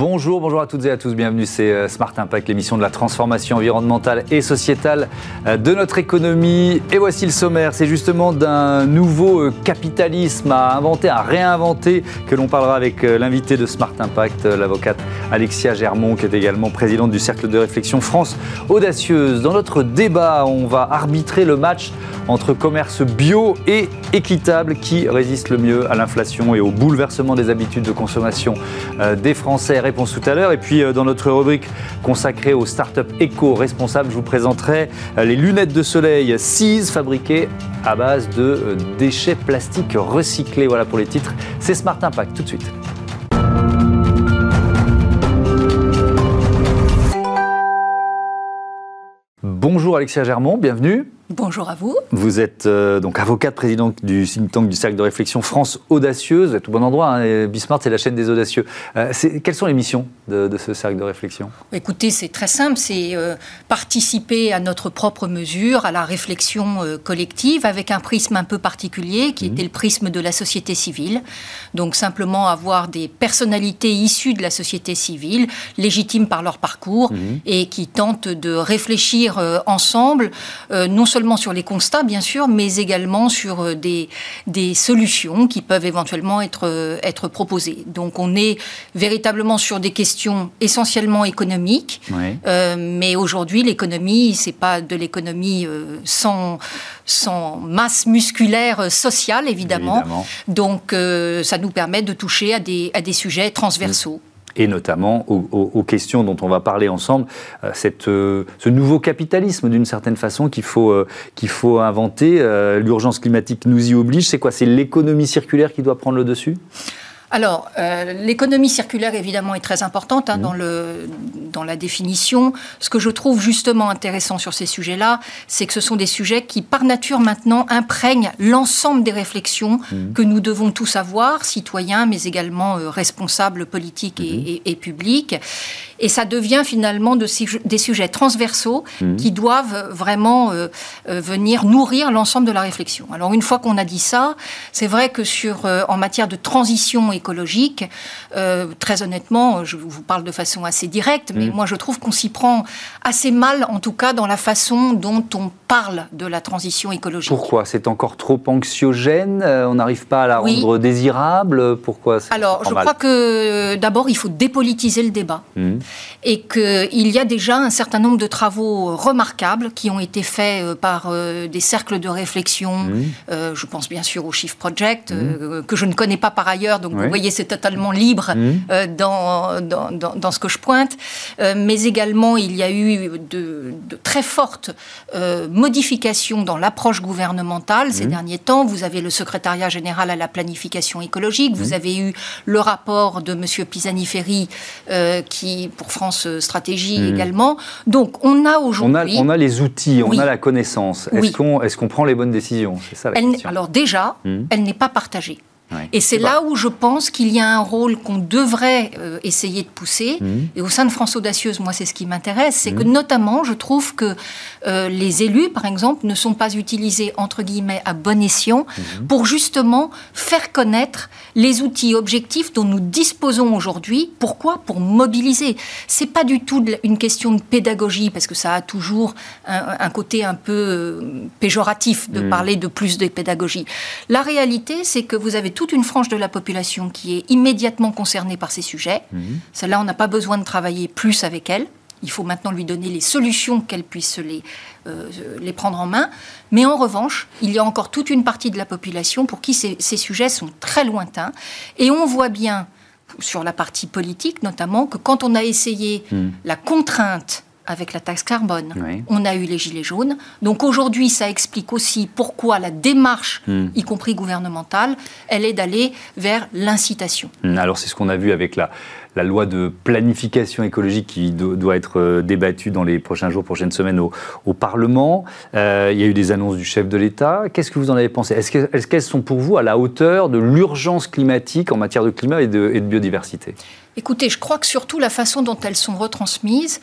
Bonjour, bonjour à toutes et à tous, bienvenue, c'est euh, Smart Impact, l'émission de la transformation environnementale et sociétale euh, de notre économie. Et voici le sommaire, c'est justement d'un nouveau euh, capitalisme à inventer, à réinventer, que l'on parlera avec l'invité de Smart Impact, l'avocate Alexia Germont, qui est également présidente du Cercle de réflexion France Audacieuse. Dans notre débat, on va arbitrer le match entre commerce bio et équitable qui résiste le mieux à l'inflation et au bouleversement des habitudes de consommation des Français réponse tout à l'heure. Et puis euh, dans notre rubrique consacrée aux startups éco-responsables, je vous présenterai euh, les lunettes de soleil 6 fabriquées à base de euh, déchets plastiques recyclés. Voilà pour les titres. C'est Smart Impact tout de suite. Bonjour Alexia Germont, bienvenue. Bonjour à vous. Vous êtes euh, donc avocate, présidente du think tank du cercle de réflexion France Audacieuse. Vous êtes au bon endroit. Hein, Bismart, c'est la chaîne des audacieux. Euh, quelles sont les missions de, ce cercle de réflexion? Écoutez, c'est très simple. C'est euh, participer à notre propre mesure, à la réflexion collective, avec un prisme un peu particulier, qui mmh. était le prisme de la société civile. Donc simplement avoir des personnalités issues de la société civile, légitimes par leur parcours, mmh. et qui tentent de réfléchir ensemble, non seulement seulement sur les constats, bien sûr, mais également sur euh, des, des solutions qui peuvent éventuellement être, euh, être proposées. Donc on est véritablement sur des questions essentiellement économiques, euh, mais aujourd'hui l'économie, c'est pas de l'économie sans, sans masse musculaire sociale, évidemment. Donc ça nous permet de toucher à des, à des sujets transversaux et notamment aux, questions dont on va parler ensemble, euh, cette, euh, ce nouveau capitalisme d'une certaine façon qu'il faut, euh, qu'il faut inventer. L'urgence climatique nous y oblige. C'est quoi? C'est l'économie circulaire qui doit prendre le dessus? Alors, euh, l'économie circulaire, évidemment, est très importante hein, mmh. dans, le, dans la définition. Ce que je trouve justement intéressant sur ces sujets-là, c'est que ce sont des sujets qui, par nature, maintenant, imprègnent l'ensemble des réflexions mmh. que nous devons tous avoir, citoyens, mais également euh, responsables politiques et, mmh. et, et, publics. Et ça devient finalement de, des sujets transversaux qui doivent vraiment euh, euh, venir nourrir l'ensemble de la réflexion. Alors, une fois qu'on a dit ça, c'est vrai que sur, euh, en matière de transition écologique. Très honnêtement, je vous parle de façon assez directe, mais mm. moi je trouve qu'on s'y prend assez mal, en tout cas dans la façon dont on parle de la transition écologique. Pourquoi? C'est encore trop anxiogène? On n'arrive pas à la rendre désirable? Pourquoi Alors, je crois que d'abord, il faut dépolitiser le débat mm. Et qu'il y a déjà un certain nombre de travaux remarquables qui ont été faits euh, par des cercles de réflexion. Mm. je pense bien sûr au Shift Project, que je ne connais pas par ailleurs, donc vous voyez, c'est totalement libre mmh. euh, dans, dans, dans, ce que je pointe. Euh, mais également, il y a eu de, très fortes euh, modifications dans l'approche gouvernementale ces mmh. derniers temps. Vous avez le secrétariat général à la planification écologique, vous mmh. avez eu le rapport de M. Pisani-Ferry qui, pour France Stratégie également. Donc, on a aujourd'hui... On a, les outils, on a la connaissance. Est-ce qu'on est prend les bonnes décisions? C'est ça la question. Alors déjà, elle n'est pas partagée. Et c'est là où je pense qu'il y a un rôle qu'on devrait euh, essayer de pousser. Mmh. Et au sein de France Audacieuse, moi, c'est ce qui m'intéresse, c'est que mmh. notamment, je trouve que euh, les élus, par exemple, ne sont pas utilisés, entre guillemets, à bon escient mmh. pour justement faire connaître les outils objectifs dont nous disposons aujourd'hui. Pourquoi? Pour mobiliser. C'est pas du tout une question de pédagogie, parce que ça a toujours un, côté un peu euh, péjoratif de parler de plus de pédagogie. La réalité, c'est que vous avez toute une frange de la population qui est immédiatement concernée par ces sujets. Mhm. Celle-là, on n'a pas besoin de travailler plus avec elle. Il faut maintenant lui donner les solutions qu'elle puisse les, euh, les prendre en main. Mais en revanche, il y a encore toute une partie de la population pour qui ces, sujets sont très lointains. Et on voit bien, sur la partie politique notamment, que quand on a essayé mhm. la contrainte avec la taxe carbone. On a eu les gilets jaunes. Donc aujourd'hui, ça explique aussi pourquoi la démarche, hmm. y compris gouvernementale, elle est d'aller vers l'incitation. Hmm. Alors c'est ce qu'on a vu avec la, la loi de planification écologique qui doit être euh, débattue dans les prochains jours, prochaines semaines au, Parlement. Euh, il y a eu des annonces du chef de l'État. Qu'est-ce que vous en avez pensé? Est-ce qu'elles sont pour vous à la hauteur de l'urgence climatique en matière de climat et de, et de biodiversité? Écoutez, je crois que surtout la façon dont elles sont retransmises,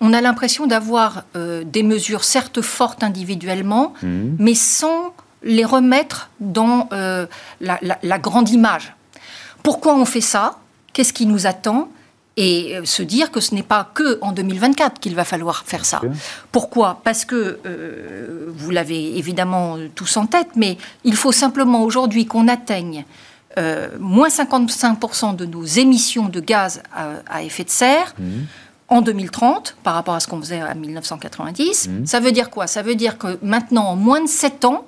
on a l'impression d'avoir euh, des mesures certes fortes individuellement, mmh. mais sans les remettre dans euh, la, grande image. Pourquoi on fait ça? Qu'est-ce qui nous attend? Et euh, se dire que ce n'est pas que en 2024 qu'il va falloir faire ça. Pourquoi? Parce que euh, vous l'avez évidemment tous en tête, mais il faut simplement aujourd'hui qu'on atteigne euh, moins 55% de nos émissions de gaz à, effet de serre. Mmh. En 2030, par rapport à ce qu'on faisait en 1990, mmh. ça veut dire quoi? Ça veut dire que maintenant, en moins de 7 ans,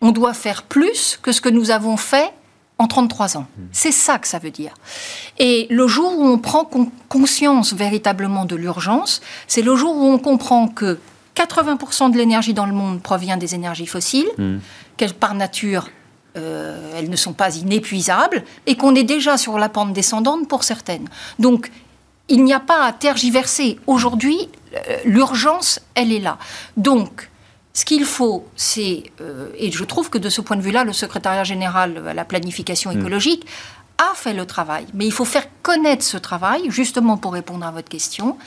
on doit faire plus que ce que nous avons fait en 33 ans. C'est ça que ça veut dire. Et le jour où on prend conscience véritablement de l'urgence, c'est le jour où on comprend que 80% de l'énergie dans le monde provient des énergies fossiles, mm. qu'elles par nature, euh, elles ne sont pas inépuisables, et qu'on est déjà sur la pente descendante pour certaines. Donc, il n'y a pas à tergiverser. Aujourd'hui, euh, l'urgence, elle est là. Donc, ce qu'il faut, c'est, euh, et je trouve que de ce point de vue-là, le secrétariat général à la planification mm. écologique a fait le travail. Mais il faut faire connaître ce travail, justement pour répondre à votre question.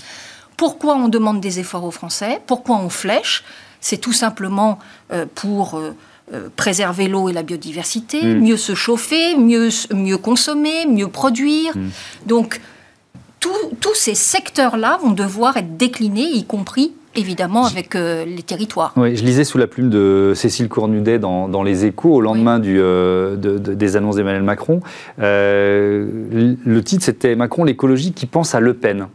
Pourquoi on demande des efforts aux Français? Pourquoi on flèche? C'est tout simplement euh, pour euh, préserver l'eau et la biodiversité, mm. mieux se chauffer, mieux, mieux consommer, mieux produire. Mm. Donc, tous ces secteurs-là vont devoir être déclinés, y compris évidemment avec euh, les territoires. Oui, je lisais sous la plume de Cécile Cornudet dans, dans Les Échos au lendemain du, euh, des annonces d'Emmanuel Macron. Euh, le titre, c'était Macron, l'écologie qui pense à Le Pen.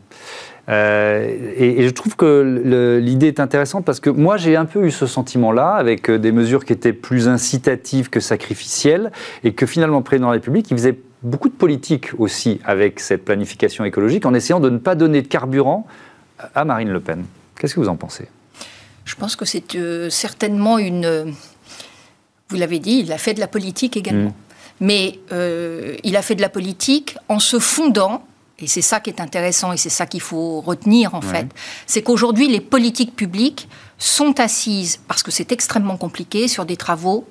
et, je trouve que l'idée est intéressante parce que moi j'ai un peu eu ce sentiment-là avec des mesures qui étaient plus incitatives que sacrificielles et que finalement le président de la République il faisait beaucoup de politique aussi avec cette planification écologique en essayant de ne pas donner de carburant à Marine Le Pen. Qu'est-ce que vous en pensez? Je pense que c'est euh, certainement une... Vous l'avez dit, il a fait de la politique également. Mm. Mais euh, il a fait de la politique en se fondant, et c'est ça qui est intéressant et c'est ça qu'il faut retenir en fait, c'est qu'aujourd'hui les politiques publiques sont assises, parce que c'est extrêmement compliqué, sur des travaux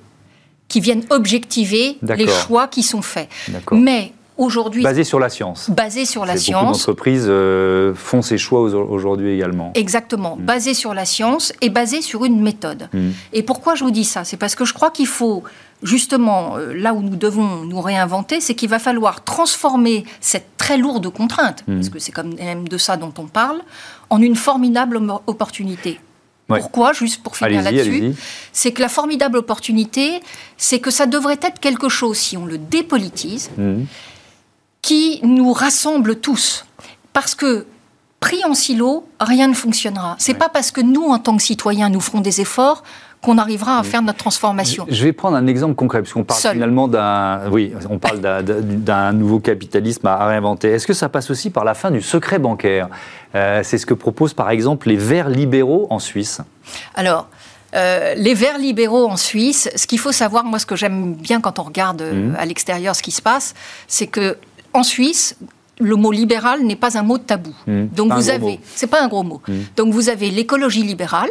qui viennent objectiver les choix qui sont faits. Mais aujourd'hui. Basé sur la science. Basé sur la science. Beaucoup d'entreprises euh, font ces choix aujourd'hui également. Exactement. Mm. Basé sur la science et basé sur une méthode. Mm. Et pourquoi je vous dis ça? C'est parce que je crois qu'il faut justement, euh, là où nous devons nous réinventer, c'est qu'il va falloir transformer cette très lourde contrainte, mm. parce que c'est quand même de ça dont on parle, en une formidable opportunité. Pourquoi Juste pour finir là-dessus, c'est que la formidable opportunité, c'est que ça devrait être quelque chose, si on le dépolitise, qui nous rassemble tous. Parce que pris en silo, rien ne fonctionnera. C'est pas parce que nous, en tant que citoyens, nous ferons des efforts qu'on arrivera à faire notre transformation. Je vais prendre un exemple concret, parce qu'on parle finalement d'un, oui, on parle d'un nouveau capitalisme à réinventer. Est-ce que ça passe aussi par la fin du secret bancaire? Euh, C'est ce que proposent par exemple les Verts libéraux en Suisse. Alors. Euh, les Verts libéraux en Suisse, ce qu'il faut savoir, moi ce que j'aime bien quand on regarde euh, mmh. à l'extérieur ce qui se passe, c'est que en Suisse, le mot libéral n'est pas un mot de tabou. Hmm. Donc vous avez, c'est pas un gros mot. Hmm. Donc vous avez l'écologie libérale,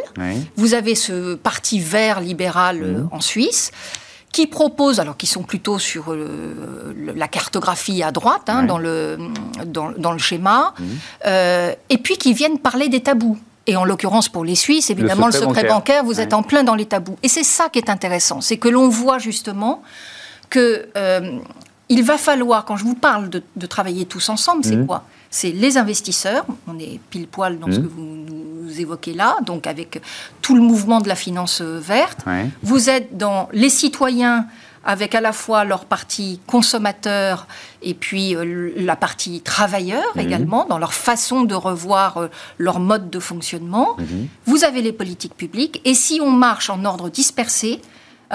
vous avez ce parti vert libéral euh, hmm. en Suisse qui propose, alors qui sont plutôt sur euh, la cartographie à droite hein, dans, le, dans, le schéma, euh, et puis qui viennent parler des tabous. Et en l'occurrence pour les Suisses, évidemment, le secret, bancaire, vous êtes en plein dans les tabous. Et c'est ça qui est intéressant, c'est que l'on voit justement que il va falloir, quand je vous parle de, travailler tous ensemble, c'est mmh. quoi? C'est les investisseurs, on est pile poil dans ce mmh. que vous nous évoquez là, donc avec tout le mouvement de la finance euh, verte. Vous êtes dans les citoyens avec à la fois leur partie consommateur et puis euh, la partie travailleur mmh. également, dans leur façon de revoir euh, leur mode de fonctionnement. Vous avez les politiques publiques, et si on marche en ordre dispersé,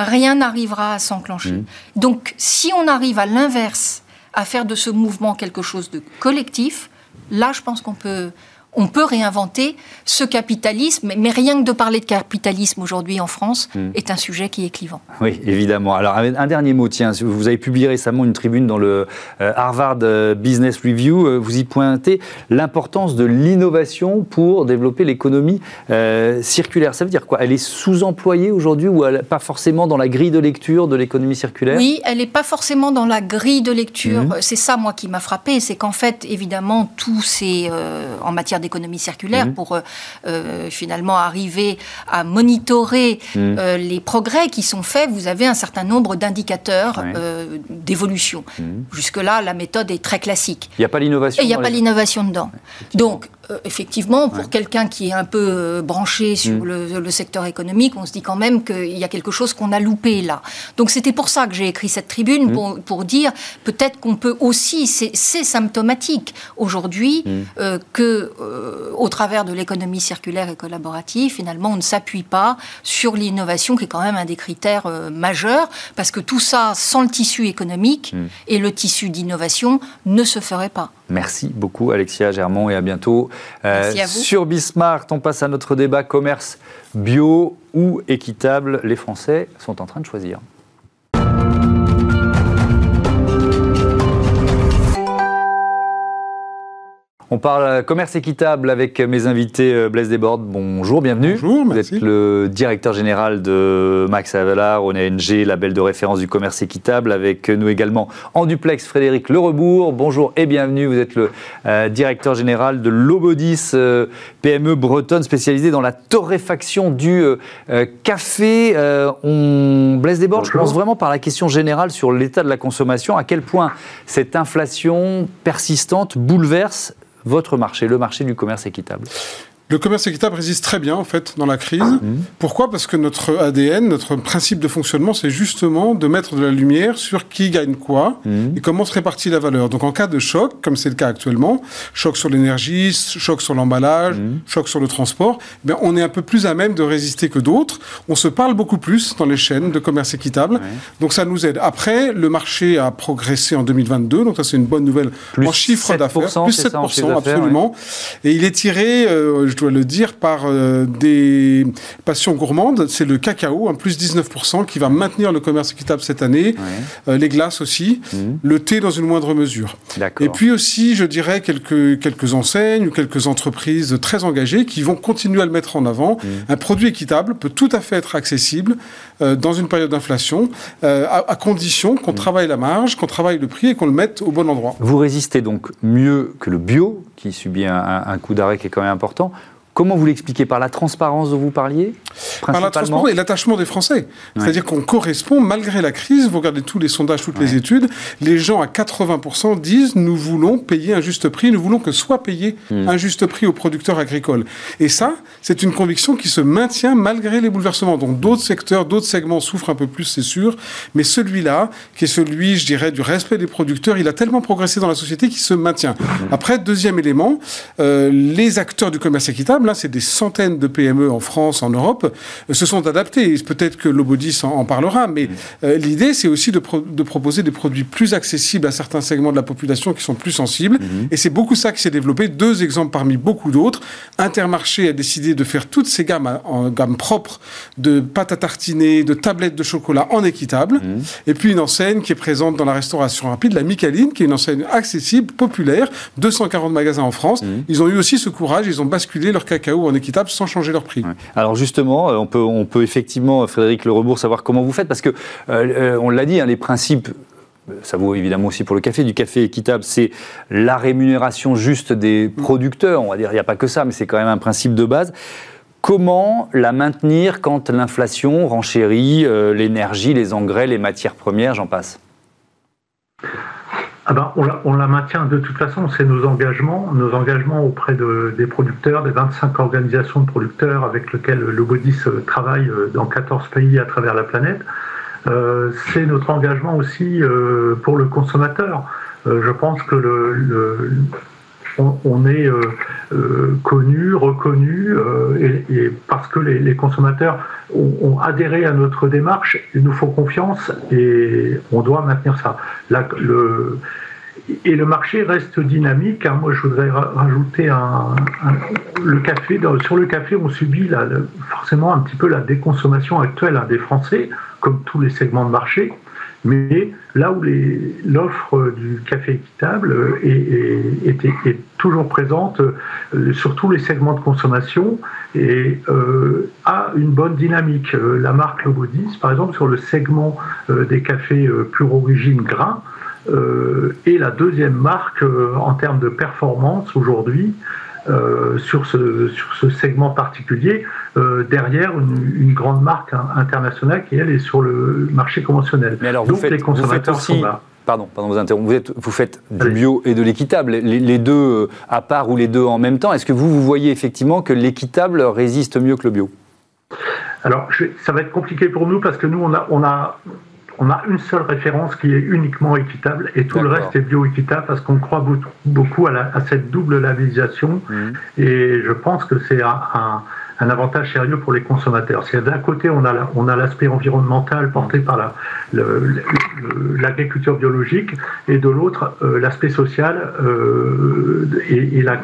rien n'arrivera à s'enclencher. Mmh. Donc si on arrive à l'inverse, à faire de ce mouvement quelque chose de collectif, là je pense qu'on peut, on peut réinventer ce capitalisme, mais rien que de parler de capitalisme aujourd'hui en France hmm. est un sujet qui est clivant. Oui, évidemment. Alors, un dernier mot, tiens, vous avez publié récemment une tribune dans le euh, Harvard euh, Business Review, euh, vous y pointez l'importance de l'innovation pour développer l'économie circulaire. Ça veut dire quoi? Elle est sous-employée aujourd'hui ou pas forcément dans la grille de lecture de l'économie circulaire? Oui, elle n'est pas forcément dans la grille de lecture. Hmm. C'est ça, moi, qui m'a frappé, c'est qu'en fait, évidemment, tout c'est en matière d'économie l'économie circulaire mmh. pour finalement arriver à monitorer mmh. les progrès qui sont faits. Vous avez un certain nombre d'indicateurs d'évolution. Jusque-là, la méthode est très classique. Il n'y a pas l'innovation. Et il n'y a pas l'innovation dedans. Donc, euh, effectivement, pour quelqu'un qui est un peu euh, branché sur mm. le, secteur économique, on se dit quand même qu'il y a quelque chose qu'on a loupé là. Donc c'était pour ça que j'ai écrit cette tribune, mm. pour, dire peut-être qu'on peut aussi, c'est symptomatique aujourd'hui mm. euh, que, au travers de l'économie circulaire et collaborative, finalement, on ne s'appuie pas sur l'innovation, qui est quand même un des critères majeurs, parce que tout ça, sans le tissu économique et le tissu d'innovation, ne se ferait pas. Merci beaucoup Alexia Germont et à bientôt. Euh, sur Bismarck, on passe à notre débat commerce bio ou équitable. Les Français sont en train de choisir. On parle commerce équitable avec mes invités euh, Blaise Desbordes. Bonjour, bienvenue. Bonjour, merci. Vous êtes le directeur général de Max Avalar, ONG, label de référence du commerce équitable. Avec nous également en duplex Frédéric Lerebourg. Bonjour et bienvenue. Vous êtes le euh, directeur général de Lobodis, euh, PME bretonne spécialisée dans la torréfaction du café. on Blaise Desbordes, je commence vraiment par la question générale sur l'état de la consommation. À quel point cette inflation persistante bouleverse votre marché, le marché du commerce équitable le commerce équitable résiste très bien, en fait, dans la crise. Mmh. Pourquoi? Parce que notre ADN, notre principe de fonctionnement, c'est justement de mettre de la lumière sur qui gagne quoi mmh. et comment se répartit la valeur. Donc, en cas de choc, comme c'est le cas actuellement, choc sur l'énergie, choc sur l'emballage, mmh. choc sur le transport, eh on est un peu plus à même de résister que d'autres. On se parle beaucoup plus dans les chaînes de commerce équitable. Donc, ça nous aide. Après, le marché a progressé en 2022. Donc, ça, c'est une bonne nouvelle en chiffre d'affaires. Plus 7%, absolument. Et il est tiré, euh, dois le dire, par euh, des passions gourmandes. C'est le cacao, un plus 19%, qui va maintenir le commerce équitable cette année. Euh, les glaces aussi. Mhm. Le thé dans une moindre mesure. Et puis aussi, je dirais, quelques, quelques enseignes ou quelques entreprises très engagées qui vont continuer à le mettre en avant. Mhm. Un produit équitable peut tout à fait être accessible euh, dans une période d'inflation, à, condition qu'on mhm. travaille la marge, qu'on travaille le prix et qu'on le mette au bon endroit. Vous résistez donc mieux que le bio, qui subit un coup d'arrêt qui est quand même important. Comment vous l'expliquez? Par la transparence dont vous parliez? Par la transparence et l'attachement des Français. C'est-à-dire qu'on correspond, malgré la crise, vous regardez tous les sondages, toutes les études, les gens à 80% disent nous voulons payer un juste prix, nous voulons que soit payé hmm. un juste prix aux producteurs agricoles. Et ça, c'est une conviction qui se maintient malgré les bouleversements. Donc d'autres secteurs, d'autres segments souffrent un peu plus, c'est sûr, mais celui-là, qui est celui, je dirais, du respect des producteurs, il a tellement progressé dans la société qu'il se maintient. Hmm. Après, deuxième élément, euh, les acteurs du commerce équitable, là, c'est des centaines de PME en France, en Europe, euh, se sont adaptés. Peut-être que Lobodis en, parlera, mais mm. euh, l'idée, c'est aussi de, proposer des produits plus accessibles à certains segments de la population qui sont plus sensibles. Mm-hmm. Et c'est beaucoup ça qui s'est développé. Deux exemples parmi beaucoup d'autres. Intermarché a décidé de faire toutes ces gammes en gamme propre de pâte à tartiner, de tablettes de chocolat en équitable. Mm. Et puis une enseigne qui est présente dans la restauration rapide, la Micaline, qui est une enseigne accessible, populaire, 240 magasins en France. Mm. Ils ont eu aussi ce courage, ils ont basculé leur cacao en équitable sans changer leur prix. Alors justement, euh, on peut, on peut effectivement, Frédéric Le Rebourg, savoir comment vous faites, parce que, euh, euh, on l'a dit, hein, les principes ça vaut évidemment aussi pour le café, du café équitable, c'est la rémunération juste des producteurs, on va dire, il n'y a pas que ça, mais c'est quand même un principe de base. Comment la maintenir quand l'inflation renchérit l'énergie, les engrais, les matières premières, j'en passe? Ah ben, on, la, maintient de toute façon, c'est nos engagements, nos engagements auprès des producteurs, des 25 organisations de producteurs avec lesquelles le Bodis euh, travaille euh, dans 14 pays à travers la planète. Euh, c'est notre engagement aussi pour le consommateur. je pense que le, on, est connu, reconnu, et, parce que les, consommateurs ont, adhéré à notre démarche, ils nous font confiance et on doit maintenir ça. et le marché reste dynamique. Hein. Moi, je voudrais rajouter un, le café. sur le café, on subit forcément un petit peu la déconsommation actuelle hein, des Français, comme tous les segments de marché. Mais là où l'offre du café équitable est, toujours présente euh, sur tous les segments de consommation et euh, a une bonne dynamique. Euh, la marque Lobodis, par exemple, sur le segment des cafés pure origine grain, est la deuxième marque en termes de performance aujourd'hui sur, ce, sur ce segment particulier, derrière une, grande marque internationale qui, elle, est sur le marché conventionnel. Mais alors, Donc les consommateurs sont là. Pardon, pardon, vous Vous, vous faites du bio et de l'équitable, les, deux à part ou les deux en même temps. Est-ce que vous, vous voyez effectivement que l'équitable résiste mieux que le bio? Alors, ça va être compliqué pour nous parce que nous, on a, on a, on a une seule référence qui est uniquement équitable et tout le reste est bio-équitable parce qu'on croit beaucoup à, à, cette double labellisation. Mmh. et je pense que c'est un, un, avantage sérieux pour les consommateurs. C'est d'un côté, on a, on a l'aspect environnemental porté par la, l'agriculture biologique et de l'autre, euh, l'aspect social euh, et, et, la,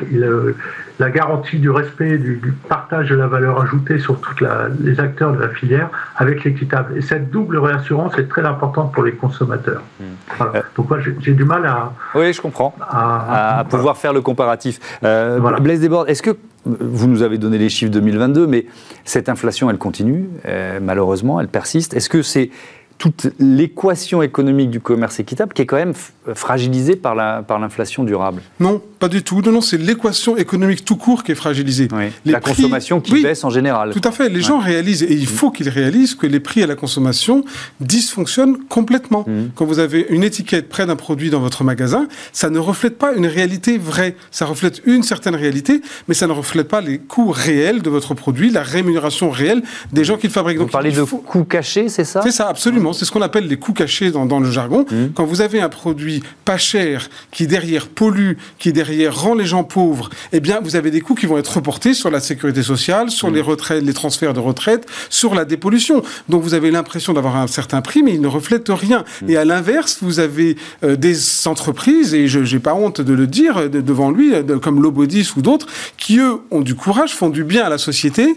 la garantie du respect, du, partage de la valeur ajoutée sur tous les acteurs de la filière avec l'équitable. Et cette double réassurance est très importante pour les consommateurs. Hmm. Euh, Donc moi, j'ai du mal à... Oui, je comprends. À, pouvoir faire le comparatif. Euh, Blaise Desbordes, est-ce que vous nous avez donné les chiffres 2022, mais cette inflation, elle continue, euh, malheureusement, elle persiste. Est-ce que c'est toute l'équation économique du commerce équitable qui est quand même fragilisée par l'inflation par durable Non, pas du tout. Non, non, c'est l'équation économique tout court qui est fragilisée. la consommation qui baisse en général. Tout à fait. Les gens réalisent, et il faut qu'ils réalisent, que les prix à la consommation dysfonctionnent complètement. Mmh. Quand vous avez une étiquette près d'un produit dans votre magasin, ça ne reflète pas une réalité vraie. Ça reflète une certaine réalité, mais ça ne reflète pas les coûts réels de votre produit, la rémunération réelle des gens qui le fabriquent. Vous parlez de coûts cachés, c'est ça? C'est ça, absolument. C'est ce qu'on appelle les coûts cachés dans, le jargon. Mmh. Quand vous avez un produit pas cher, qui derrière pollue, qui derrière rend les gens pauvres, eh bien, vous avez des coûts qui vont être reportés sur la sécurité sociale, sur mmh. les retraites, les transferts de retraite, sur la dépollution. Donc, vous avez l'impression d'avoir un certain prix, mais il ne reflète rien. Mmh. Et à l'inverse, vous avez euh, des entreprises, et je n'ai pas honte de le dire devant lui, comme Lobodis ou d'autres, qui, eux, ont du courage, font du bien à la société.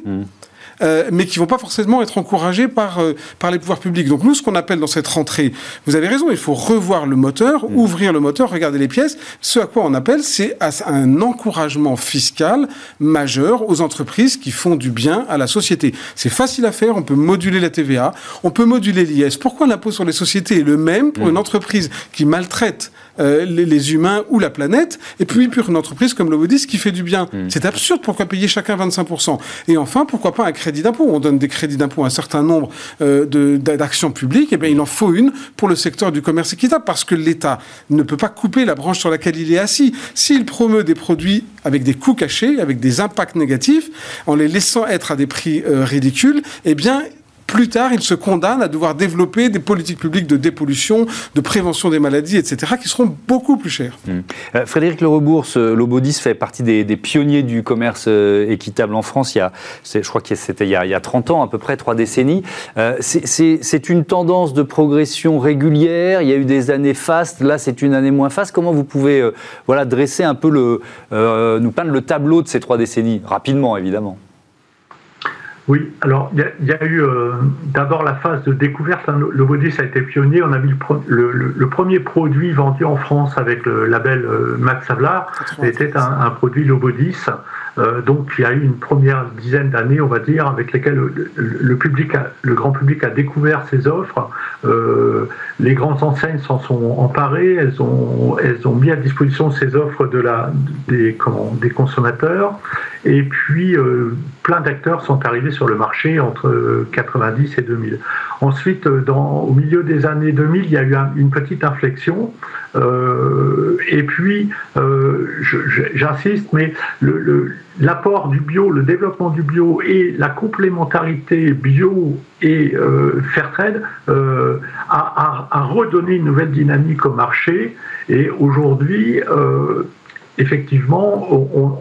Euh, mais qui vont pas forcément être encouragés par, euh, par les pouvoirs publics. Donc nous, ce qu'on appelle dans cette rentrée, vous avez raison, il faut revoir le moteur, mm. ouvrir le moteur, regarder les pièces. Ce à quoi on appelle, c'est un encouragement fiscal majeur aux entreprises qui font du bien à la société. C'est facile à faire, on peut moduler la TVA, on peut moduler l'IS. Pourquoi l'impôt sur les sociétés est le même pour mm. une entreprise qui maltraite euh, les, humains ou la planète, et puis pour une entreprise comme le Modis qui fait du bien. Mm. C'est absurde, pourquoi payer chacun 25% Et enfin, pourquoi pas un crédit d'impôt? On donne des crédits d'impôt à un certain nombre euh, d'actions publiques, et eh bien il en faut une pour le secteur du commerce équitable, parce que l'État ne peut pas couper la branche sur laquelle il est assis. S'il promeut des produits avec des coûts cachés, avec des impacts négatifs, en les laissant être à des prix euh, ridicules, eh bien plus tard, il se condamne à devoir développer des politiques publiques de dépollution, de prévention des maladies, etc., qui seront beaucoup plus chères. Mmh. Euh, Frédéric Lerobourse, euh, Lobodis fait partie des, pionniers du commerce euh, équitable en France. Il y a, je crois que c'était il, y a 30 ans, à peu près, trois décennies. c'est une tendance de progression régulière. Il y a eu des années fastes. Là, c'est une année moins faste. Comment vous pouvez voilà, dresser un peu le, nous peindre le tableau de ces trois décennies, rapidement, évidemment? Oui, alors il y, a eu euh, d'abord la phase de découverte. Hein, le Bodis a été pionnier. On a mis le, premier produit vendu en France avec le label euh, Max Havelaar. C'était un, un, produit Lobodis donc il y a eu une première dizaine d'années, on va dire, avec lesquelles le, grand public a découvert ces offres. Euh, les grandes enseignes s'en sont emparées, elles ont, mis à disposition ces offres des, consommateurs. Et puis euh, plein d'acteurs sont arrivés sur le marché entre 90 et 2000. Ensuite, au milieu des années 2000, il y a eu une petite inflexion. Et puis, j'insiste, mais le l'apport du bio, le développement du bio et la complémentarité bio et euh, Fairtrade euh, a, redonné une nouvelle dynamique au marché. Et aujourd'hui, euh, effectivement,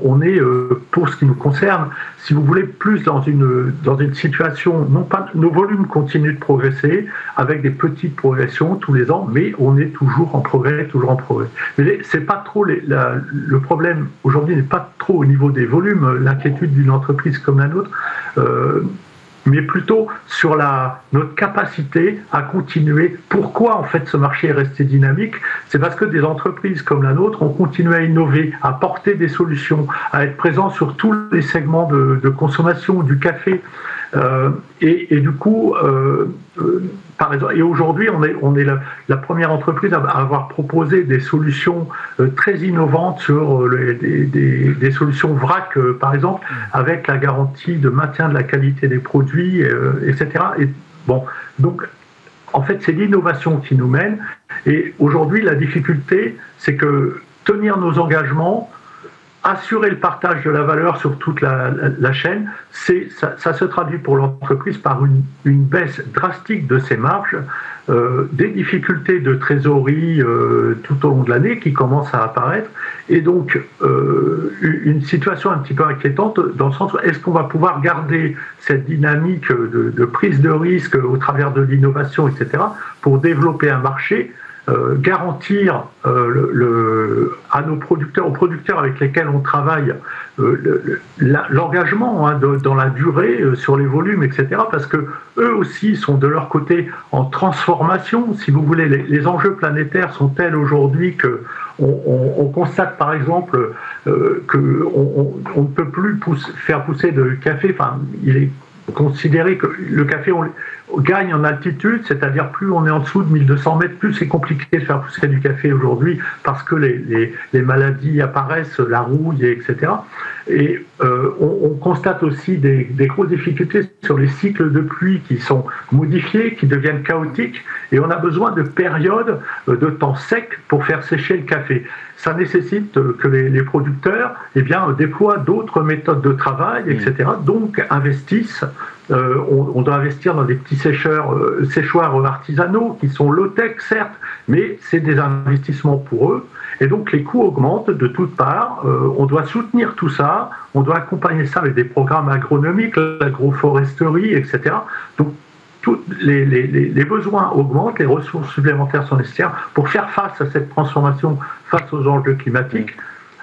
on, est, euh, pour ce qui nous concerne, si vous voulez, plus dans une, dans une situation, non pas, nos volumes continuent de progresser avec des petites progressions tous les ans, mais on est toujours en progrès, toujours en progrès. Mais c'est pas trop, les, le problème aujourd'hui n'est pas trop au niveau des volumes, l'inquiétude d'une entreprise comme la nôtre. Euh, mais plutôt sur la, notre capacité à continuer. Pourquoi en fait ce marché est resté dynamique? C'est parce que des entreprises comme la nôtre ont continué à innover, à porter des solutions, à être présents sur tous les segments de, consommation du café. Euh, et, du coup, euh, euh, par exemple, et aujourd'hui, on est, la, première entreprise à, avoir proposé des solutions très innovantes sur des, solutions VRAC, par exemple, avec la garantie de maintien de la qualité des produits, etc. Et bon, donc en fait, c'est l'innovation qui nous mène. Et aujourd'hui, la difficulté, c'est que tenir nos engagements, assurer le partage de la valeur sur toute la, chaîne, ça, se traduit pour l'entreprise par une, baisse drastique de ses marges, euh, des difficultés de trésorerie euh, tout au long de l'année qui commencent à apparaître, et donc euh, une situation un petit peu inquiétante dans le sens où est-ce qu'on va pouvoir garder cette dynamique de prise de risque au travers de l'innovation, etc., pour développer un marché euh, garantir euh, le, à nos producteurs, aux producteurs avec lesquels on travaille, euh, l'engagement hein, dans la durée, sur les volumes, etc. Parce que eux aussi sont de leur côté en transformation. Si vous voulez, les, enjeux planétaires sont tels aujourd'hui que on, constate par exemple euh, qu'on on, ne peut plus faire pousser de café. Enfin, il est considéré que le café, on, gagne en altitude, c'est-à-dire plus on est en dessous de 1200 mètres, plus c'est compliqué de faire pousser du café aujourd'hui parce que les, les, maladies apparaissent, la rouille, etc. Et euh, on, constate aussi des, des, grosses difficultés sur les cycles de pluie qui sont modifiés, qui deviennent chaotiques, et on a besoin de périodes euh, de temps sec pour faire sécher le café. Ça nécessite que les, les producteurs eh bien, déploient d'autres méthodes de travail, etc., donc investissent euh, on, doit investir dans des petits sécheurs, euh, séchoirs artisanaux qui sont low-tech, certes, mais c'est des investissements pour eux. Et donc les coûts augmentent de toutes parts. Euh, on doit soutenir tout ça. On doit accompagner ça avec des programmes agronomiques, l'agroforesterie, etc. Donc tous les, les, besoins augmentent, les ressources supplémentaires sont nécessaires pour faire face à cette transformation, face aux enjeux climatiques.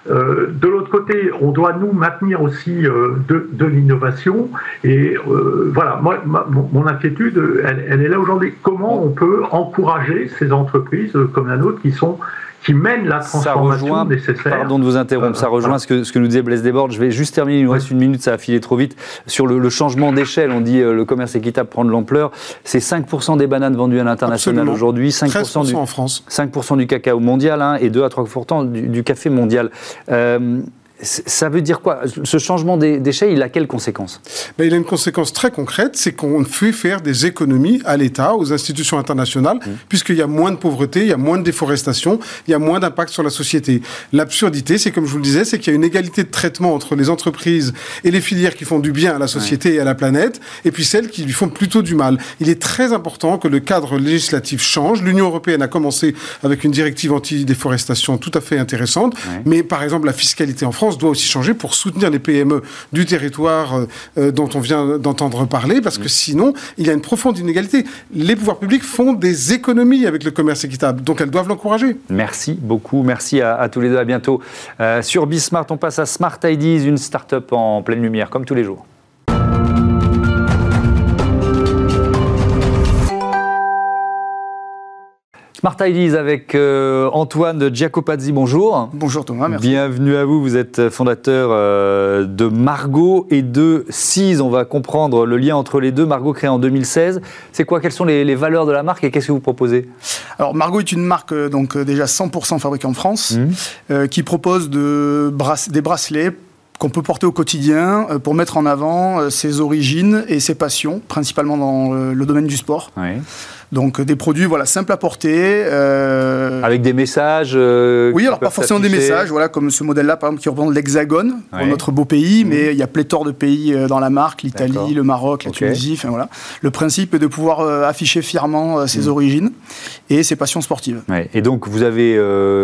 Euh, de l'autre côté, on doit nous maintenir aussi euh, de, l'innovation. Et euh, voilà, moi, mon inquiétude, elle, elle est là aujourd'hui. Comment on peut encourager ces entreprises comme la nôtre qui sont qui mène la transformation nécessaire. Pardon de vous interrompre, ça rejoint ce, que, ce que nous disait Blaise Desbordes. Je vais juste terminer, il nous reste une minute, ça a filé trop vite. Sur le, changement d'échelle, on dit euh, le commerce équitable prend de l'ampleur. C'est 5% des bananes vendues à l'international aujourd'hui, 5% du, en France. 5% du cacao mondial hein, et 2 à 3% du, du café mondial. Euh, ça veut dire quoi? Ce changement d'échelle, il a quelles conséquences ben, Il a une conséquence très concrète, c'est qu'on fait faire des économies à l'État, aux institutions internationales, mmh. puisqu'il y a moins de pauvreté, il y a moins de déforestation, il y a moins d'impact sur la société. L'absurdité, c'est comme je vous le disais, c'est qu'il y a une égalité de traitement entre les entreprises et les filières qui font du bien à la société et à la planète, et puis celles qui lui font plutôt du mal. Il est très important que le cadre législatif change. L'Union européenne a commencé avec une directive anti-déforestation tout à fait intéressante, mais par exemple la fiscalité en France doit aussi changer pour soutenir les PME du territoire euh, euh, dont on vient d'entendre parler, parce que sinon, il y a une profonde inégalité. Les pouvoirs publics font des économies avec le commerce équitable, donc elles doivent l'encourager. Merci beaucoup, merci à, tous les deux, à bientôt. Euh, sur Bismart, on passe à Smart IDs, une start-up en pleine lumière, comme tous les jours. Smart Ideas avec euh, Antoine Giacopazzi, bonjour. Bonjour Thomas, merci. Bienvenue à vous, vous êtes fondateur euh, de Margot et de CIS. On va comprendre le lien entre les deux. Margot créée en 2016. C'est quoi Quelles sont les, valeurs de la marque et qu'est-ce que vous proposez? Alors Margot est une marque euh, donc déjà 100% fabriquée en France mmh. qui propose de des bracelets qu'on peut porter au quotidien pour mettre en avant ses origines et ses passions, principalement dans le domaine du sport. Oui. Donc des produits voilà simples à porter. Euh, Avec des messages. Euh, oui, alors pas forcément des messages, voilà comme ce modèle-là par exemple qui représente l'Hexagone pour notre beau pays, mmh. mais il y a pléthore de pays euh, dans la marque, l'Italie, le Maroc, la Tunisie, enfin voilà. Le principe est de pouvoir afficher fièrement ses mmh. origines et ses passions sportives. Et donc vous avez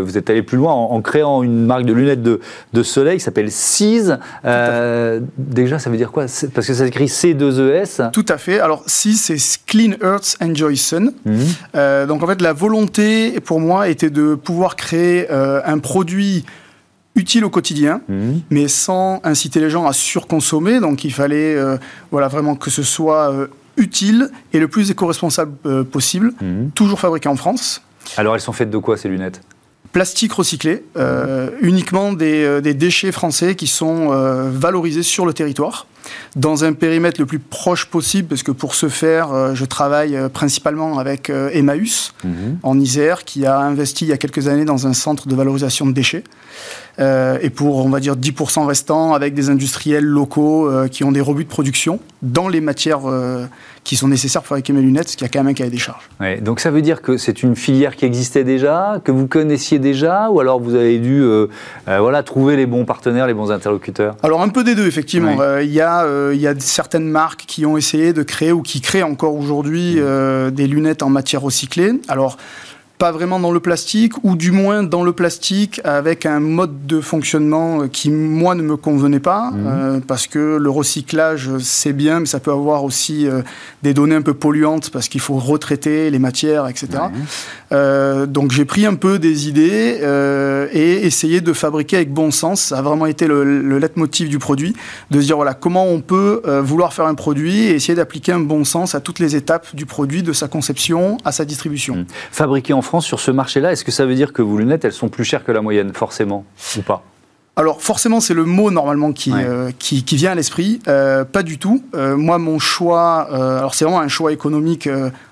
vous êtes allé plus loin en, créant une marque de lunettes de, de soleil qui s'appelle CIS. déjà, ça veut dire quoi? Parce que ça s'écrit C2ES. Tout à fait. Alors CIS, c'est Clean Earth Enjoy Sun. Mhm. Euh, donc en fait, la volonté pour moi était de pouvoir créer euh, un produit utile au quotidien, mhm. mais sans inciter les gens à surconsommer. Donc il fallait euh, voilà, vraiment que ce soit utile et le plus éco-responsable possible, mhm. toujours fabriqué en France. Alors elles sont faites de quoi ces lunettes? Plastique recyclé, uniquement des, des, déchets français qui sont valorisés sur le territoire. dans un périmètre le plus proche possible, parce que pour ce faire, je travaille principalement avec Emmaüs mhm. en Isère, qui a investi il y a quelques années dans un centre de valorisation de déchets. Euh, et pour, on va dire, 10% restants avec des industriels locaux euh, qui ont des rebuts de production dans les matières euh, qui sont nécessaires pour fabriquer mes lunettes, ce qui a quand même un cahier des charges. donc ça veut dire que c'est une filière qui existait déjà, que vous connaissiez déjà, ou alors vous avez dû voilà, trouver les bons partenaires, les bons interlocuteurs? Alors un peu des deux, effectivement. Il y, a, y a certaines marques qui ont essayé de créer ou qui créent encore aujourd'hui mmh. des lunettes en matière recyclée. Alors pas vraiment dans le plastique, ou du moins dans le plastique avec un mode de fonctionnement euh, qui, moi, ne me convenait pas, mhm. euh, parce que le recyclage, c'est bien, mais ça peut avoir aussi euh, des données un peu polluantes, parce qu'il faut retraiter les matières, etc. donc j'ai pris un peu des idées et essayé de fabriquer avec bon sens. Ça a vraiment été le, le leitmotiv du produit, de se dire, voilà, comment on peut vouloir faire un produit et essayer d'appliquer un bon sens à toutes les étapes du produit, de sa conception à sa distribution. Mhm. Fabriquer en Sur ce marché-là, est-ce que ça veut dire que vos lunettes, elles sont plus chères que la moyenne, forcément, ou pas? Alors forcément, c'est le mot normalement qui, euh, qui, vient à l'esprit. Euh, pas du tout. Euh, moi, mon choix, alors c'est vraiment un choix économique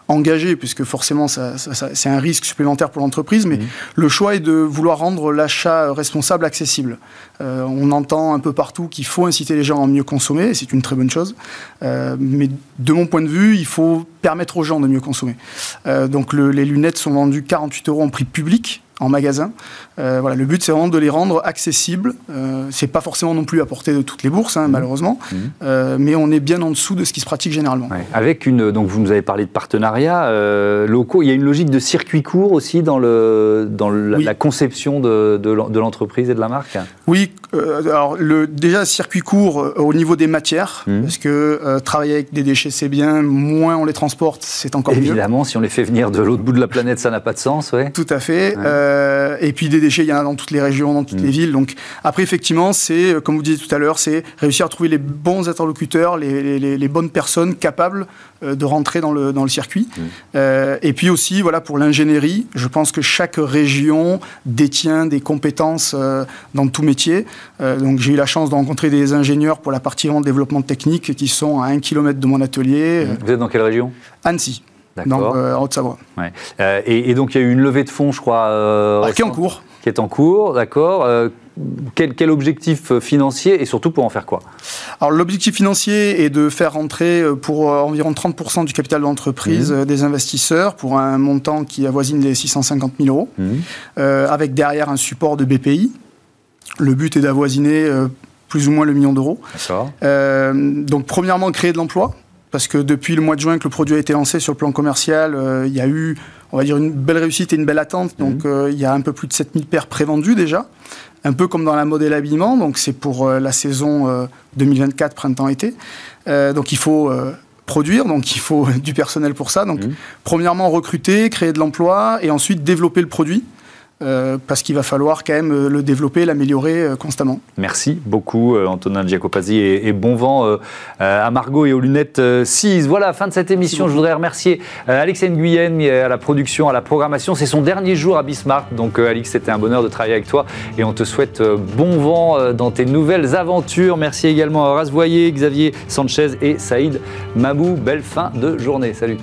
engagé, puisque forcément c'est un risque supplémentaire pour l'entreprise, mais mmh. le choix est de vouloir rendre l'achat responsable accessible. on entend un peu partout qu'il faut inciter les gens à mieux consommer, c'est une très bonne chose, mais de mon point de vue, il faut permettre aux gens de mieux consommer. donc les lunettes sont vendues 48 euros en prix public, en magasin. Euh, voilà, le but, c'est vraiment de les rendre accessibles. Euh, c'est pas forcément non plus à portée de toutes les bourses, hein, mmh. malheureusement, mmh. Euh, mais on est bien en dessous de ce qui se pratique généralement. Avec une, donc vous nous avez parlé de partenariats euh, locaux. Il y a une logique de circuit court aussi dans le dans la, conception de, de l'entreprise et de la marque? Oui, alors le déjà circuit court au niveau des matières, mmh. parce que travailler avec des déchets c'est bien, moins on les transporte, c'est encore Évidemment, mieux. Évidemment, si on les fait venir de l'autre bout de la planète, ça n'a pas de sens, ouais. Tout à fait. Et puis des déchets, il y en a dans toutes les régions, dans toutes les mm. villes. Donc après, effectivement, c'est, euh, comme vous disiez tout à l'heure, c'est réussir à trouver les bons interlocuteurs, les, bonnes personnes capables euh, de rentrer dans le, dans le circuit. Mm. et puis aussi, voilà, pour l'ingénierie, je pense que chaque région détient des compétences dans tout métier. donc j'ai eu la chance de rencontrer des ingénieurs pour la partie de développement technique qui sont à un kilomètre de mon atelier. Vous êtes dans quelle région? Annecy dans euh, Haute-Savoie. Euh, et, donc il y a eu une levée de fonds, je crois. Euh, qui est en cours. Qui est en cours, d'accord. Quel, objectif financier et surtout pour en faire quoi? Alors l'objectif financier est de faire rentrer pour environ 30% du capital d'entreprise mmh. des investisseurs pour un montant qui avoisine les 650 000 euros, mmh. avec derrière un support de BPI. Le but est d'avoisiner plus ou moins le million d'euros. donc premièrement créer de l'emploi parce que depuis le mois de juin que le produit a été lancé sur le plan commercial, euh, il y a eu, on va dire, une belle réussite et une belle attente. Mhm. Donc euh, il y a un peu plus de 7000 paires prévendues déjà, un peu comme dans la mode et l'habillement. Donc c'est pour euh, la saison 2024 printemps-été. donc il faut produire, donc il faut du personnel pour ça. Donc mhm. premièrement recruter, créer de l'emploi et ensuite développer le produit. Euh, parce qu'il va falloir quand même euh, le développer, l'améliorer euh, constamment. Merci beaucoup Antonin Giacopazzi et, bon vent à Margot et aux lunettes 6. Voilà, fin de cette émission. Je voudrais remercier Alex Nguyen à la production, à la programmation. C'est son dernier jour à Bismarck. Donc Alex, c'était un bonheur de travailler avec toi et on te souhaite bon vent dans tes nouvelles aventures. Merci également à Voyer, Xavier Sanchez et Saïd Mabou. Belle fin de journée. Salut.